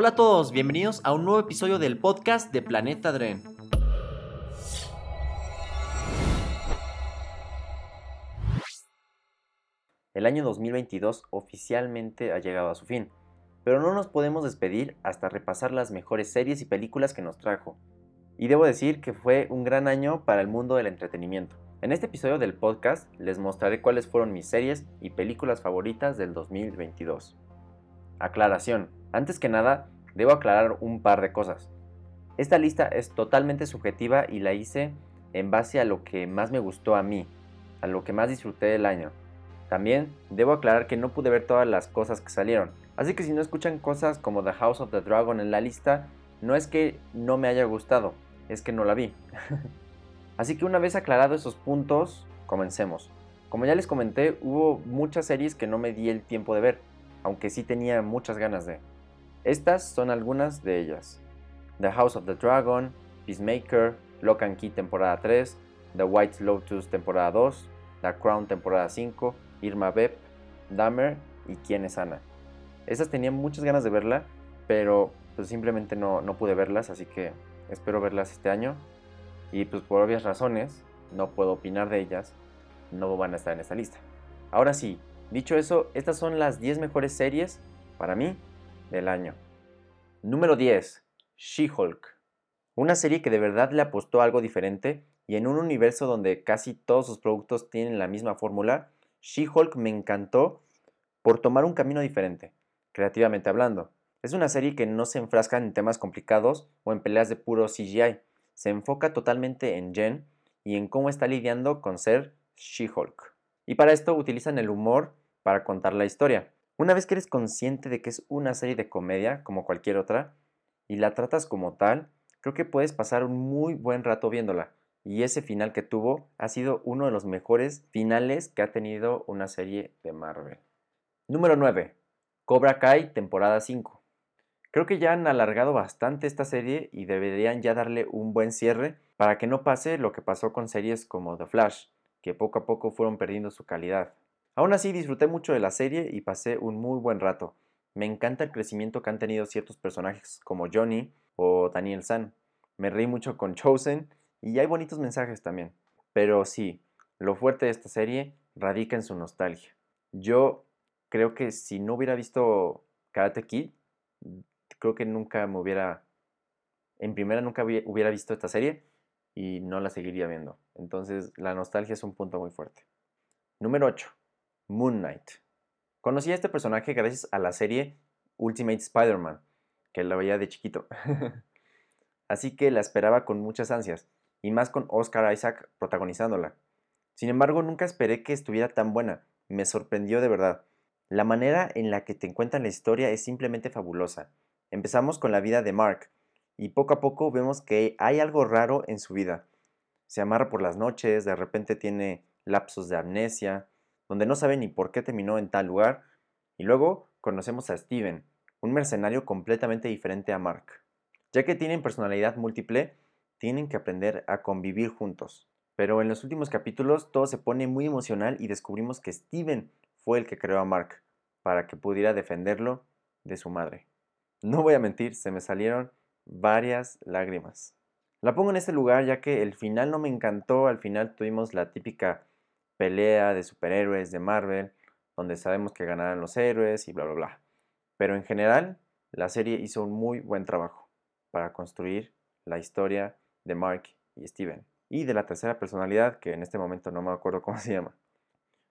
Hola a todos, bienvenidos a un nuevo episodio del podcast de Planeta Dren. El año 2022 oficialmente ha llegado a su fin, pero no nos podemos despedir hasta repasar las mejores series y películas que nos trajo. Y debo decir que fue un gran año para el mundo del entretenimiento. En este episodio del podcast les mostraré cuáles fueron mis series y películas favoritas del 2022. Aclaración, antes que nada, debo aclarar un par de cosas. Esta lista es totalmente subjetiva y la hice en base a lo que más me gustó a mí, a lo que más disfruté del año. También debo aclarar que no pude ver todas las cosas que salieron, así que si no escuchan cosas como The House of the Dragon en la lista, no es que no me haya gustado, es que no la vi. así que una vez aclarado esos puntos, comencemos. Como ya les comenté, hubo muchas series que no me di el tiempo de ver, aunque sí tenía muchas ganas de. Estas son algunas de ellas. The House of the Dragon, Peacemaker, Lock and Key temporada 3, The White Lotus temporada 2, The Crown temporada 5, Irma Beb, Dahmer y Quién es Ana. Esas tenía muchas ganas de verla, pero pues simplemente no, no pude verlas, así que espero verlas este año. Y pues por obvias razones, no puedo opinar de ellas, no van a estar en esta lista. Ahora sí, dicho eso, estas son las 10 mejores series, para mí, del año. Número 10. She-Hulk. Una serie que de verdad le apostó algo diferente y en un universo donde casi todos sus productos tienen la misma fórmula, She-Hulk me encantó por tomar un camino diferente, creativamente hablando. Es una serie que no se enfrasca en temas complicados o en peleas de puro CGI. Se enfoca totalmente en Jen y en cómo está lidiando con ser She-Hulk. Y para esto utilizan el humor para contar la historia. Una vez que eres consciente de que es una serie de comedia como cualquier otra y la tratas como tal, creo que puedes pasar un muy buen rato viéndola y ese final que tuvo ha sido uno de los mejores finales que ha tenido una serie de Marvel. Número 9. Cobra Kai, temporada 5. Creo que ya han alargado bastante esta serie y deberían ya darle un buen cierre para que no pase lo que pasó con series como The Flash, que poco a poco fueron perdiendo su calidad. Aún así disfruté mucho de la serie y pasé un muy buen rato. Me encanta el crecimiento que han tenido ciertos personajes como Johnny o Daniel San. Me reí mucho con Chosen y hay bonitos mensajes también. Pero sí, lo fuerte de esta serie radica en su nostalgia. Yo creo que si no hubiera visto Karate Kid, creo que nunca me hubiera, en primera nunca hubiera visto esta serie y no la seguiría viendo. Entonces la nostalgia es un punto muy fuerte. Número 8. Moon Knight. Conocí a este personaje gracias a la serie Ultimate Spider-Man, que la veía de chiquito. Así que la esperaba con muchas ansias y más con Oscar Isaac protagonizándola. Sin embargo, nunca esperé que estuviera tan buena, me sorprendió de verdad. La manera en la que te encuentran la historia es simplemente fabulosa. Empezamos con la vida de Mark, y poco a poco vemos que hay algo raro en su vida. Se amarra por las noches, de repente tiene lapsos de amnesia, donde no sabe ni por qué terminó en tal lugar, y luego conocemos a Steven, un mercenario completamente diferente a Mark. Ya que tienen personalidad múltiple, tienen que aprender a convivir juntos. Pero en los últimos capítulos todo se pone muy emocional y descubrimos que Steven fue el que creó a Mark para que pudiera defenderlo de su madre. No voy a mentir, se me salieron varias lágrimas. La pongo en este lugar ya que el final no me encantó, al final tuvimos la típica pelea de superhéroes de Marvel, donde sabemos que ganarán los héroes y bla bla bla. Pero en general, la serie hizo un muy buen trabajo para construir la historia de Mark y Steven. Y de la tercera personalidad, que en este momento no me acuerdo cómo se llama.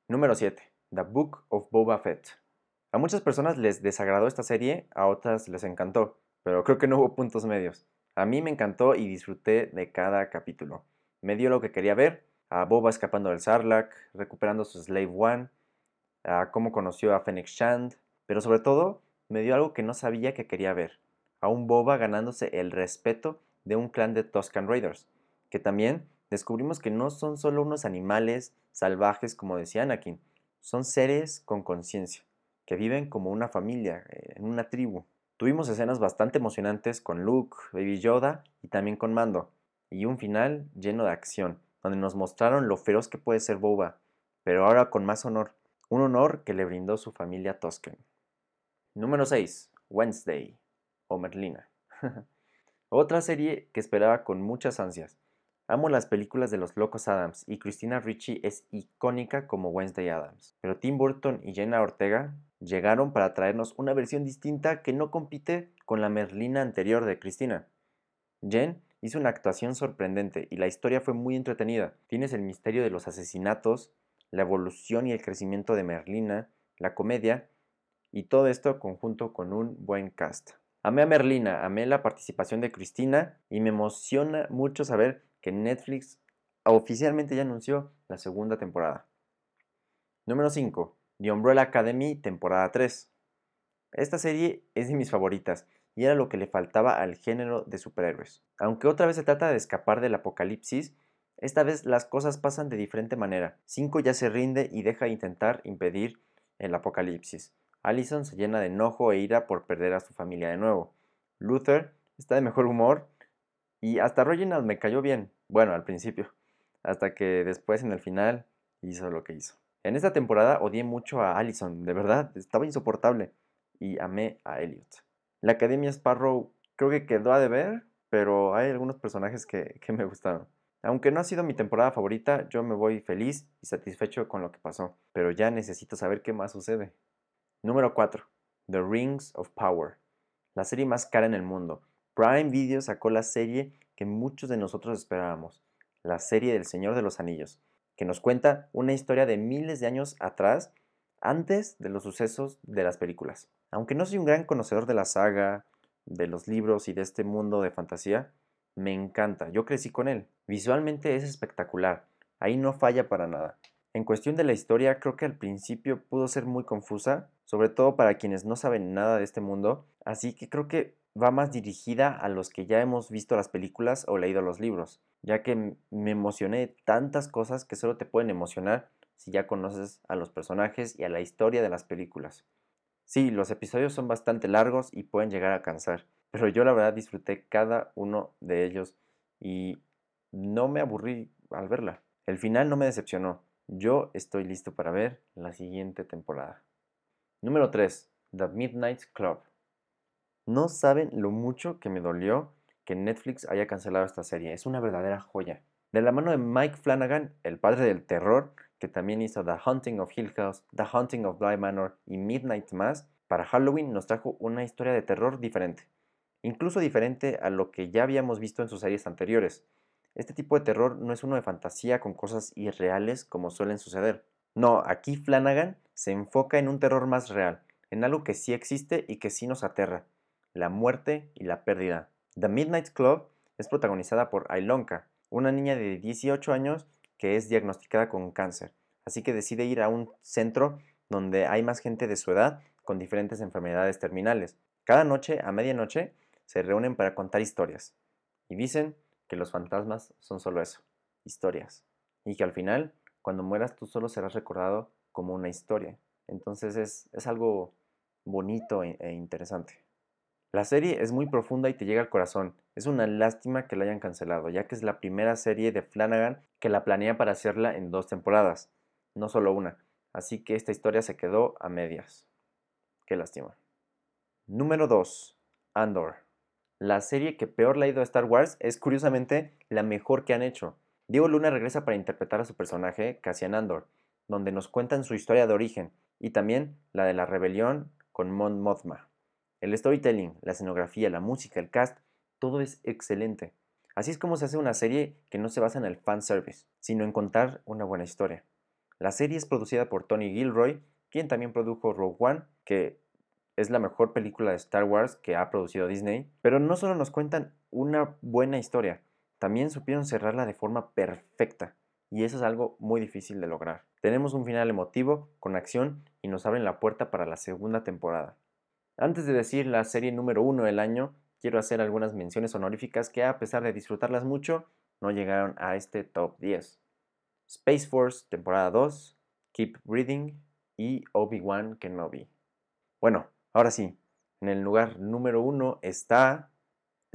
Número 7. The Book of Boba Fett. A muchas personas les desagradó esta serie, a otras les encantó, pero creo que no hubo puntos medios. A mí me encantó y disfruté de cada capítulo. Me dio lo que quería ver, a Boba escapando del Sarlacc, recuperando su Slave One, a cómo conoció a Fennec Shand, pero sobre todo me dio algo que no sabía que quería ver, a un Boba ganándose el respeto de un clan de Tuscan Raiders, que también descubrimos que no son solo unos animales salvajes como decía Anakin, son seres con conciencia, que viven como una familia, eh, en una tribu. Tuvimos escenas bastante emocionantes con Luke, Baby Yoda y también con Mando, y un final lleno de acción, donde nos mostraron lo feroz que puede ser Boba, pero ahora con más honor, un honor que le brindó su familia Tusken. Número 6. Wednesday. o Merlina. Otra serie que esperaba con muchas ansias. Amo las películas de los Locos Adams y Christina Ricci es icónica como Wednesday Adams. Pero Tim Burton y Jenna Ortega llegaron para traernos una versión distinta que no compite con la Merlina anterior de Christina. Jen hizo una actuación sorprendente y la historia fue muy entretenida. Tienes el misterio de los asesinatos, la evolución y el crecimiento de Merlina, la comedia y todo esto conjunto con un buen cast. Amé a Merlina, amé la participación de Cristina y me emociona mucho saber que Netflix oficialmente ya anunció la segunda temporada. Número 5. The Umbrella Academy, temporada 3. Esta serie es de mis favoritas y era lo que le faltaba al género de superhéroes. Aunque otra vez se trata de escapar del apocalipsis, esta vez las cosas pasan de diferente manera. Cinco ya se rinde y deja de intentar impedir el apocalipsis. Allison se llena de enojo e ira por perder a su familia de nuevo. Luther está de mejor humor y hasta Reginald me cayó bien. Bueno, al principio. Hasta que después en el final hizo lo que hizo. En esta temporada odié mucho a Allison, de verdad, estaba insoportable. Y amé a Elliot. La Academia Sparrow creo que quedó a deber, pero hay algunos personajes que, que me gustaron. Aunque no ha sido mi temporada favorita, yo me voy feliz y satisfecho con lo que pasó, pero ya necesito saber qué más sucede. Número 4. The Rings of Power. La serie más cara en el mundo. Prime Video sacó la serie que muchos de nosotros esperábamos, la serie del Señor de los Anillos, que nos cuenta una historia de miles de años atrás, antes de los sucesos de las películas. Aunque no soy un gran conocedor de la saga, de los libros y de este mundo de fantasía, me encanta, yo crecí con él. Visualmente es espectacular, ahí no falla para nada. En cuestión de la historia, creo que al principio pudo ser muy confusa, sobre todo para quienes no saben nada de este mundo, así que creo que va más dirigida a los que ya hemos visto las películas o leído los libros, ya que me emocioné tantas cosas que solo te pueden emocionar si ya conoces a los personajes y a la historia de las películas. Sí, los episodios son bastante largos y pueden llegar a cansar, pero yo la verdad disfruté cada uno de ellos y no me aburrí al verla. El final no me decepcionó. Yo estoy listo para ver la siguiente temporada. Número 3. The Midnight Club. No saben lo mucho que me dolió que Netflix haya cancelado esta serie. Es una verdadera joya. De la mano de Mike Flanagan, el padre del terror, que también hizo The Haunting of Hill House, The Haunting of Bly Manor y Midnight Mass, para Halloween nos trajo una historia de terror diferente. Incluso diferente a lo que ya habíamos visto en sus series anteriores. Este tipo de terror no es uno de fantasía con cosas irreales como suelen suceder. No, aquí Flanagan se enfoca en un terror más real, en algo que sí existe y que sí nos aterra la muerte y la pérdida. The Midnight Club es protagonizada por Ailonka, una niña de 18 años que es diagnosticada con cáncer, así que decide ir a un centro donde hay más gente de su edad con diferentes enfermedades terminales. Cada noche, a medianoche, se reúnen para contar historias. Y dicen que los fantasmas son solo eso, historias. Y que al final, cuando mueras, tú solo serás recordado como una historia. Entonces es, es algo bonito e, e interesante. La serie es muy profunda y te llega al corazón. Es una lástima que la hayan cancelado, ya que es la primera serie de Flanagan que la planea para hacerla en dos temporadas, no solo una. Así que esta historia se quedó a medias. Qué lástima. Número 2. Andor. La serie que peor le ha ido a Star Wars es curiosamente la mejor que han hecho. Diego Luna regresa para interpretar a su personaje, Cassian Andor, donde nos cuentan su historia de origen y también la de la rebelión con Mon Mothma. El storytelling, la escenografía, la música, el cast, todo es excelente. Así es como se hace una serie que no se basa en el fanservice, sino en contar una buena historia. La serie es producida por Tony Gilroy, quien también produjo Rogue One, que es la mejor película de Star Wars que ha producido Disney, pero no solo nos cuentan una buena historia, también supieron cerrarla de forma perfecta, y eso es algo muy difícil de lograr. Tenemos un final emotivo, con acción, y nos abren la puerta para la segunda temporada. Antes de decir la serie número uno del año, quiero hacer algunas menciones honoríficas que a pesar de disfrutarlas mucho, no llegaron a este top 10. Space Force, temporada 2, Keep Breathing y Obi-Wan Kenobi. Bueno, ahora sí, en el lugar número 1 está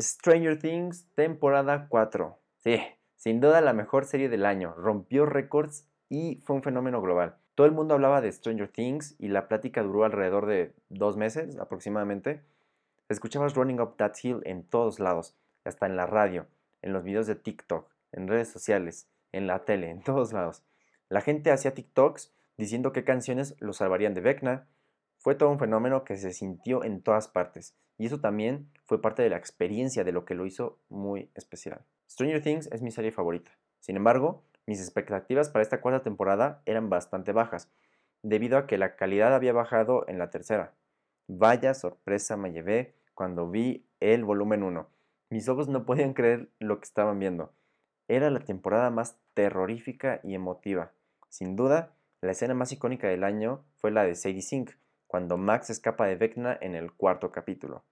Stranger Things, temporada 4. Sí, sin duda la mejor serie del año, rompió récords y fue un fenómeno global. Todo el mundo hablaba de Stranger Things y la plática duró alrededor de dos meses aproximadamente. Escuchabas Running Up That Hill en todos lados, hasta en la radio, en los videos de TikTok, en redes sociales, en la tele, en todos lados. La gente hacía TikToks diciendo qué canciones lo salvarían de Vecna. Fue todo un fenómeno que se sintió en todas partes, y eso también fue parte de la experiencia de lo que lo hizo muy especial. Stranger Things es mi serie favorita. Sin embargo, mis expectativas para esta cuarta temporada eran bastante bajas, debido a que la calidad había bajado en la tercera. Vaya sorpresa me llevé cuando vi el volumen 1. Mis ojos no podían creer lo que estaban viendo. Era la temporada más terrorífica y emotiva. Sin duda, la escena más icónica del año fue la de Sadie Sink, cuando Max escapa de Vecna en el cuarto capítulo.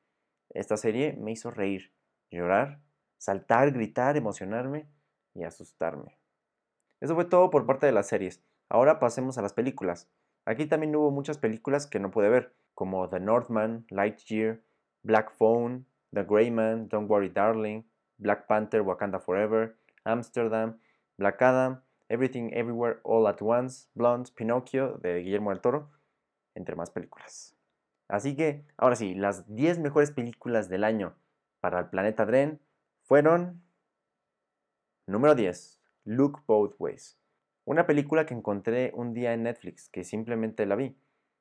Esta serie me hizo reír, llorar, saltar, gritar, emocionarme y asustarme. Eso fue todo por parte de las series. Ahora pasemos a las películas. Aquí también hubo muchas películas que no pude ver, como The Northman, Lightyear, Black Phone, The Grey Man, Don't Worry Darling, Black Panther, Wakanda Forever, Amsterdam, Black Adam, Everything Everywhere All at Once, Blonde, Pinocchio de Guillermo del Toro, entre más películas. Así que, ahora sí, las 10 mejores películas del año para el planeta Dren fueron... Número 10. Look Both Ways. Una película que encontré un día en Netflix, que simplemente la vi,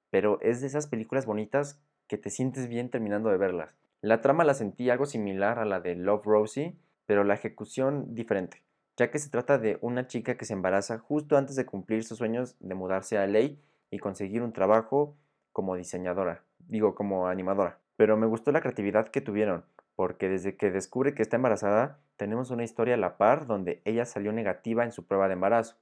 pero es de esas películas bonitas que te sientes bien terminando de verlas. La trama la sentí algo similar a la de Love Rosie, pero la ejecución diferente, ya que se trata de una chica que se embaraza justo antes de cumplir sus sueños de mudarse a LA y conseguir un trabajo como diseñadora, digo como animadora. Pero me gustó la creatividad que tuvieron, porque desde que descubre que está embarazada, tenemos una historia a la par donde ella salió negativa en su prueba de embarazo.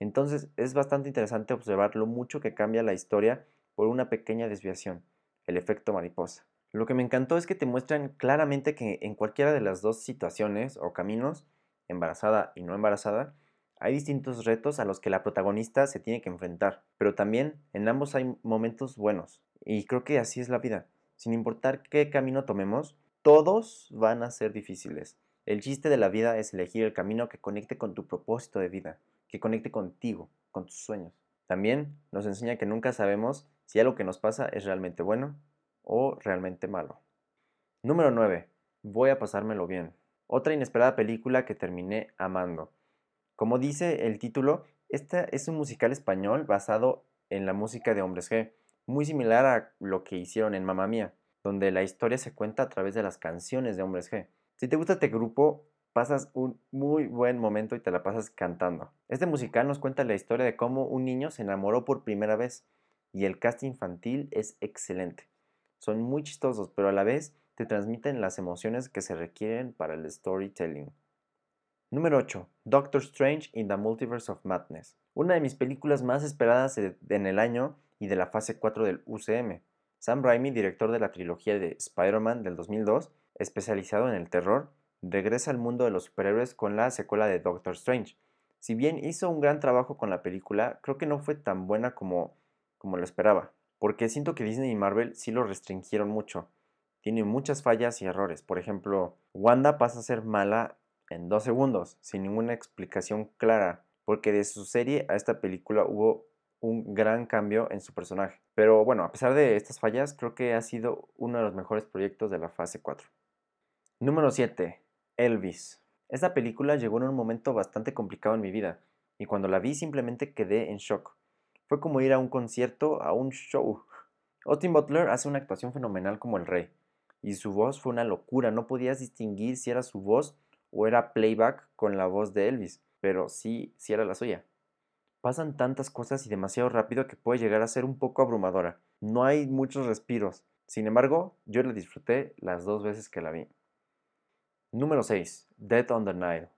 Entonces es bastante interesante observar lo mucho que cambia la historia por una pequeña desviación, el efecto mariposa. Lo que me encantó es que te muestran claramente que en cualquiera de las dos situaciones o caminos, embarazada y no embarazada, hay distintos retos a los que la protagonista se tiene que enfrentar, pero también en ambos hay momentos buenos. Y creo que así es la vida. Sin importar qué camino tomemos, todos van a ser difíciles. El chiste de la vida es elegir el camino que conecte con tu propósito de vida, que conecte contigo, con tus sueños. También nos enseña que nunca sabemos si algo que nos pasa es realmente bueno o realmente malo. Número 9. Voy a pasármelo bien. Otra inesperada película que terminé amando. Como dice el título, esta es un musical español basado en la música de Hombres G, muy similar a lo que hicieron en Mamma Mía, donde la historia se cuenta a través de las canciones de Hombres G. Si te gusta este grupo, pasas un muy buen momento y te la pasas cantando. Este musical nos cuenta la historia de cómo un niño se enamoró por primera vez y el cast infantil es excelente. Son muy chistosos, pero a la vez te transmiten las emociones que se requieren para el storytelling. Número 8. Doctor Strange in the Multiverse of Madness. Una de mis películas más esperadas en el año y de la fase 4 del UCM. Sam Raimi, director de la trilogía de Spider-Man del 2002, especializado en el terror, regresa al mundo de los superhéroes con la secuela de Doctor Strange. Si bien hizo un gran trabajo con la película, creo que no fue tan buena como, como lo esperaba, porque siento que Disney y Marvel sí lo restringieron mucho. Tiene muchas fallas y errores. Por ejemplo, Wanda pasa a ser mala en dos segundos, sin ninguna explicación clara, porque de su serie a esta película hubo un gran cambio en su personaje. Pero bueno, a pesar de estas fallas, creo que ha sido uno de los mejores proyectos de la fase 4. Número 7. Elvis. Esta película llegó en un momento bastante complicado en mi vida, y cuando la vi simplemente quedé en shock. Fue como ir a un concierto, a un show. Austin Butler hace una actuación fenomenal como el rey, y su voz fue una locura, no podías distinguir si era su voz o era playback con la voz de Elvis, pero sí, sí era la suya. Pasan tantas cosas y demasiado rápido que puede llegar a ser un poco abrumadora. No hay muchos respiros. Sin embargo, yo la disfruté las dos veces que la vi. Número 6. Death on the Nile.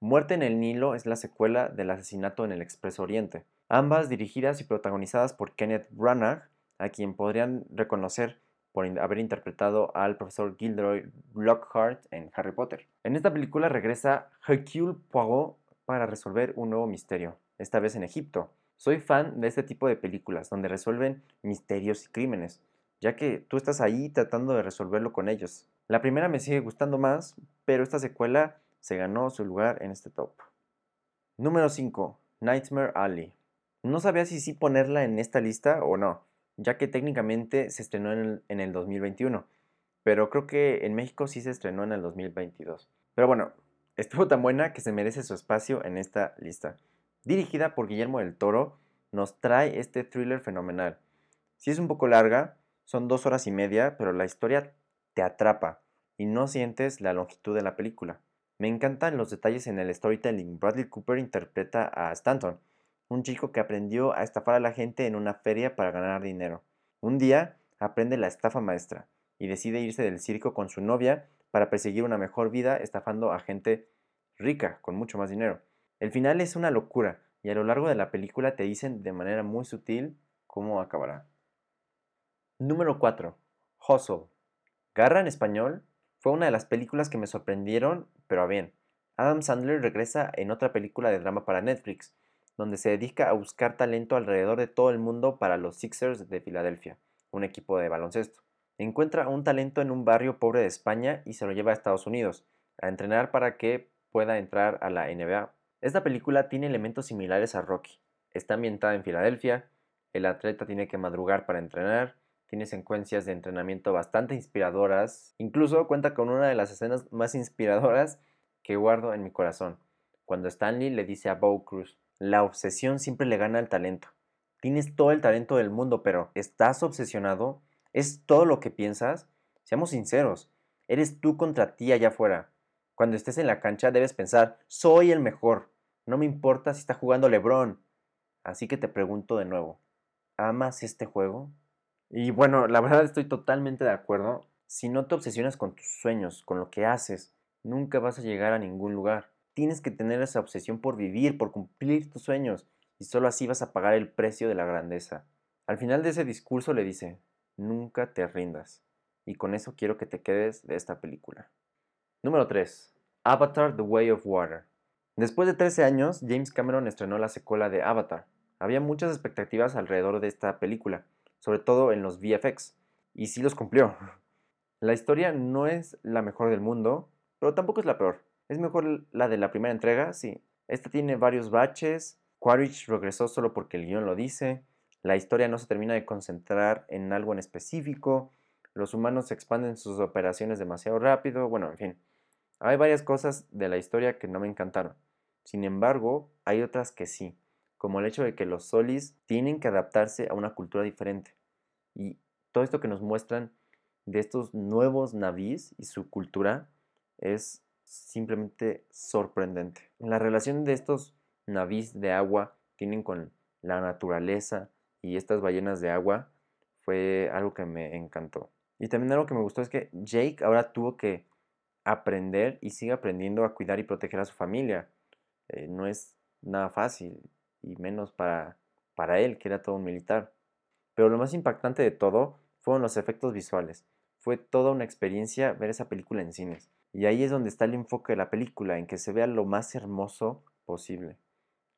Muerte en el Nilo es la secuela del asesinato en el Expreso Oriente, ambas dirigidas y protagonizadas por Kenneth Branagh, a quien podrían reconocer por haber interpretado al profesor Gilderoy Lockhart en Harry Potter. En esta película regresa Hercule Poirot para resolver un nuevo misterio, esta vez en Egipto. Soy fan de este tipo de películas donde resuelven misterios y crímenes, ya que tú estás ahí tratando de resolverlo con ellos. La primera me sigue gustando más, pero esta secuela se ganó su lugar en este top. Número 5. Nightmare Alley. No sabía si sí ponerla en esta lista o no, ya que técnicamente se estrenó en el, 2021. pero creo que en México sí se estrenó en el 2022. Pero bueno, estuvo tan buena que se merece su espacio en esta lista. Dirigida por Guillermo del Toro, nos trae este thriller fenomenal. Si es un poco larga, son dos horas y media, pero la historia te atrapa y no sientes la longitud de la película. Me encantan los detalles en el storytelling. Bradley Cooper interpreta a Stanton, un chico que aprendió a estafar a la gente en una feria para ganar dinero. Un día aprende la estafa maestra y decide irse del circo con su novia para perseguir una mejor vida estafando a gente rica, con mucho más dinero. El final es una locura y a lo largo de la película te dicen de manera muy sutil cómo acabará. Número 4. Hustle. Garra en español fue una de las películas que me sorprendieron, pero a bien. Adam Sandler regresa en otra película de drama para Netflix, donde se dedica a buscar talento alrededor de todo el mundo para los Sixers de Filadelfia, un equipo de baloncesto. Encuentra un talento en un barrio pobre de España y se lo lleva a Estados Unidos, a entrenar para que pueda entrar a la NBA. Esta película tiene elementos similares a Rocky. Está ambientada en Filadelfia, el atleta tiene que madrugar para entrenar, tiene secuencias de entrenamiento bastante inspiradoras, incluso cuenta con una de las escenas más inspiradoras que guardo en mi corazón, cuando Stanley le dice a Bo Cruz, la obsesión siempre le gana al talento. Tienes todo el talento del mundo, pero ¿estás obsesionado? ¿Es todo lo que piensas? Seamos sinceros, eres tú contra ti allá afuera. Cuando estés en la cancha debes pensar, soy el mejor. No me importa si está jugando Lebron. Así que te pregunto de nuevo, ¿amas este juego? Y bueno, la verdad estoy totalmente de acuerdo. Si no te obsesionas con tus sueños, con lo que haces, nunca vas a llegar a ningún lugar. Tienes que tener esa obsesión por vivir, por cumplir tus sueños, y solo así vas a pagar el precio de la grandeza. Al final de ese discurso le dice, nunca te rindas. Y con eso quiero que te quedes de esta película. Número 3. Avatar The Way of Water. Después de 13 años, James Cameron estrenó la secuela de Avatar. Había muchas expectativas alrededor de esta película, sobre todo en los VFX, y sí los cumplió. La historia no es la mejor del mundo, pero tampoco es la peor. Es mejor la de la primera entrega, sí. Esta tiene varios baches, Quaritch regresó solo porque el guion lo dice, la historia no se termina de concentrar en algo en específico, los humanos expanden sus operaciones demasiado rápido, bueno, en fin. Hay varias cosas de la historia que no me encantaron. Sin embargo, hay otras que sí, como el hecho de que los solis tienen que adaptarse a una cultura diferente. Y todo esto que nos muestran de estos nuevos navíes y su cultura es simplemente sorprendente. La relación de estos navíes de agua tienen con la naturaleza y estas ballenas de agua fue algo que me encantó. Y también algo que me gustó es que Jake ahora tuvo que aprender y sigue aprendiendo a cuidar y proteger a su familia. Eh, no es nada fácil, y menos para, para él, que era todo un militar. Pero lo más impactante de todo fueron los efectos visuales. Fue toda una experiencia ver esa película en cines. Y ahí es donde está el enfoque de la película, en que se vea lo más hermoso posible.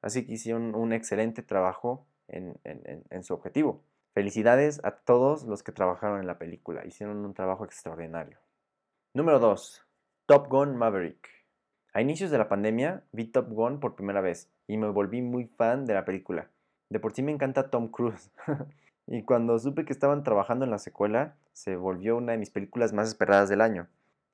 Así que hicieron un excelente trabajo en, en, su objetivo. Felicidades a todos los que trabajaron en la película. Hicieron un trabajo extraordinario. Número 2. Top Gun Maverick. A inicios de la pandemia vi Top Gun por primera vez y me volví muy fan de la película. De por sí me encanta Tom Cruise. y cuando supe que estaban trabajando en la secuela, se volvió una de mis películas más esperadas del año.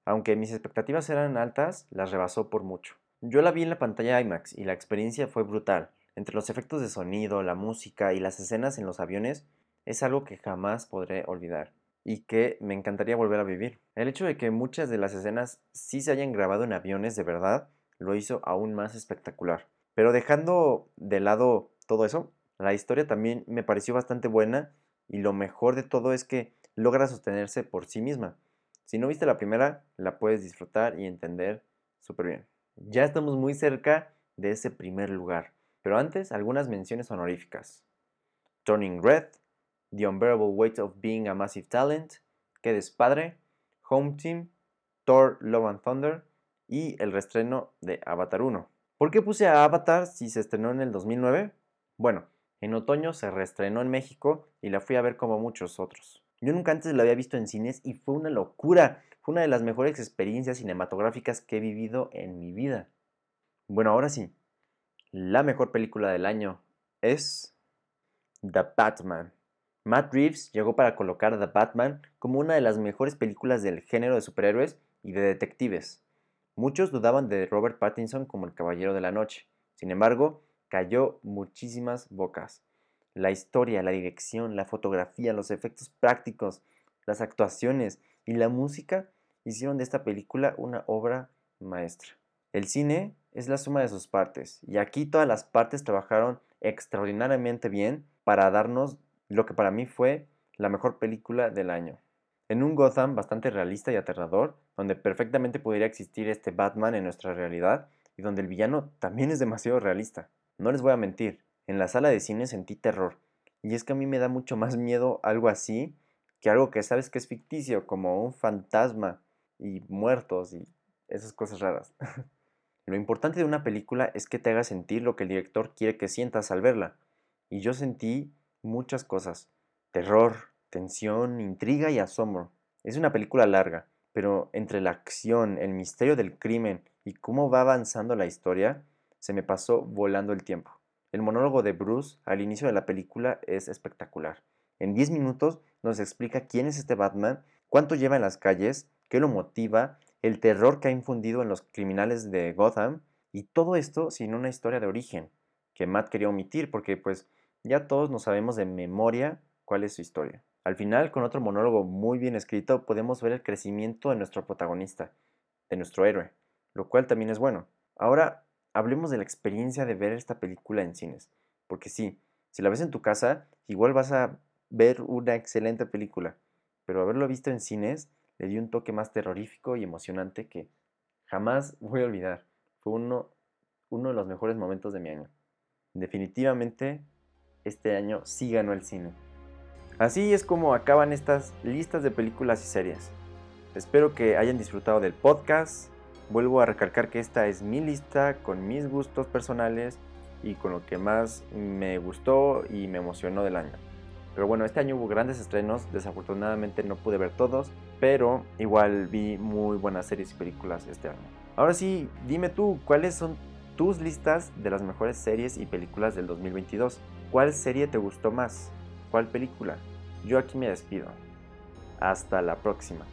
Aunque mis expectativas eran altas, las rebasó por mucho. Yo la vi en la pantalla IMAX y la experiencia fue brutal. Entre los efectos de sonido, la música y las escenas en los aviones, es algo que jamás podré olvidar y que me encantaría volver a vivir. El hecho de que muchas de las escenas sí se hayan grabado en aviones de verdad lo hizo aún más espectacular. Pero dejando de lado todo eso, la historia también me pareció bastante buena y lo mejor de todo es que logra sostenerse por sí misma. Si no viste la primera, la puedes disfrutar y entender súper bien. Ya estamos muy cerca de ese primer lugar, pero antes algunas menciones honoríficas. Turning Red, The Unbearable Weight of Being a Massive Talent, Que Padre, Home Team, Thor Love and Thunder y el restreno de Avatar 1. ¿Por qué puse a Avatar si se estrenó en el 2009? Bueno, en otoño se reestrenó en México y la fui a ver como muchos otros. Yo nunca antes la había visto en cines y fue una locura. Fue una de las mejores experiencias cinematográficas que he vivido en mi vida. Bueno, ahora sí. La mejor película del año es The Batman. Matt Reeves llegó para colocar The Batman como una de las mejores películas del género de superhéroes y de detectives. Muchos dudaban de Robert Pattinson como el Caballero de la Noche. Sin embargo, cayó muchísimas bocas. La historia, la dirección, la fotografía, los efectos prácticos, las actuaciones y la música hicieron de esta película una obra maestra. El cine es la suma de sus partes y aquí todas las partes trabajaron extraordinariamente bien para darnos lo que para mí fue la mejor película del año. En un Gotham bastante realista y aterrador, donde perfectamente podría existir este Batman en nuestra realidad y donde el villano también es demasiado realista. No les voy a mentir, en la sala de cine sentí terror, y es que a mí me da mucho más miedo algo así que algo que sabes que es ficticio, como un fantasma y muertos y esas cosas raras. Lo importante de una película es que te haga sentir lo que el director quiere que sientas al verla. Y yo sentí muchas cosas. Terror, tensión, intriga y asombro. Es una película larga, pero entre la acción, el misterio del crimen y cómo va avanzando la historia, se me pasó volando el tiempo. El monólogo de Bruce al inicio de la película es espectacular. En 10 minutos nos explica quién es este Batman, cuánto lleva en las calles, qué lo motiva el terror que ha infundido en los criminales de Gotham y todo esto sin una historia de origen que Matt quería omitir porque pues ya todos nos sabemos de memoria cuál es su historia. Al final, con otro monólogo muy bien escrito, podemos ver el crecimiento de nuestro protagonista, de nuestro héroe, lo cual también es bueno. Ahora, hablemos de la experiencia de ver esta película en cines, porque sí, si la ves en tu casa, igual vas a ver una excelente película, pero haberlo visto en cines le dio un toque más terrorífico y emocionante que jamás voy a olvidar. Fue uno, de los mejores momentos de mi año. Definitivamente, este año sí ganó el cine. Así es como acaban estas listas de películas y series. Espero que hayan disfrutado del podcast. Vuelvo a recalcar que esta es mi lista con mis gustos personales y con lo que más me gustó y me emocionó del año. Pero bueno, este año hubo grandes estrenos, desafortunadamente no pude ver todos, pero igual vi muy buenas series y películas este año. Ahora sí, dime tú, ¿cuáles son tus listas de las mejores series y películas del 2022? ¿Cuál serie te gustó más? ¿Cuál película? Yo aquí me despido. Hasta la próxima.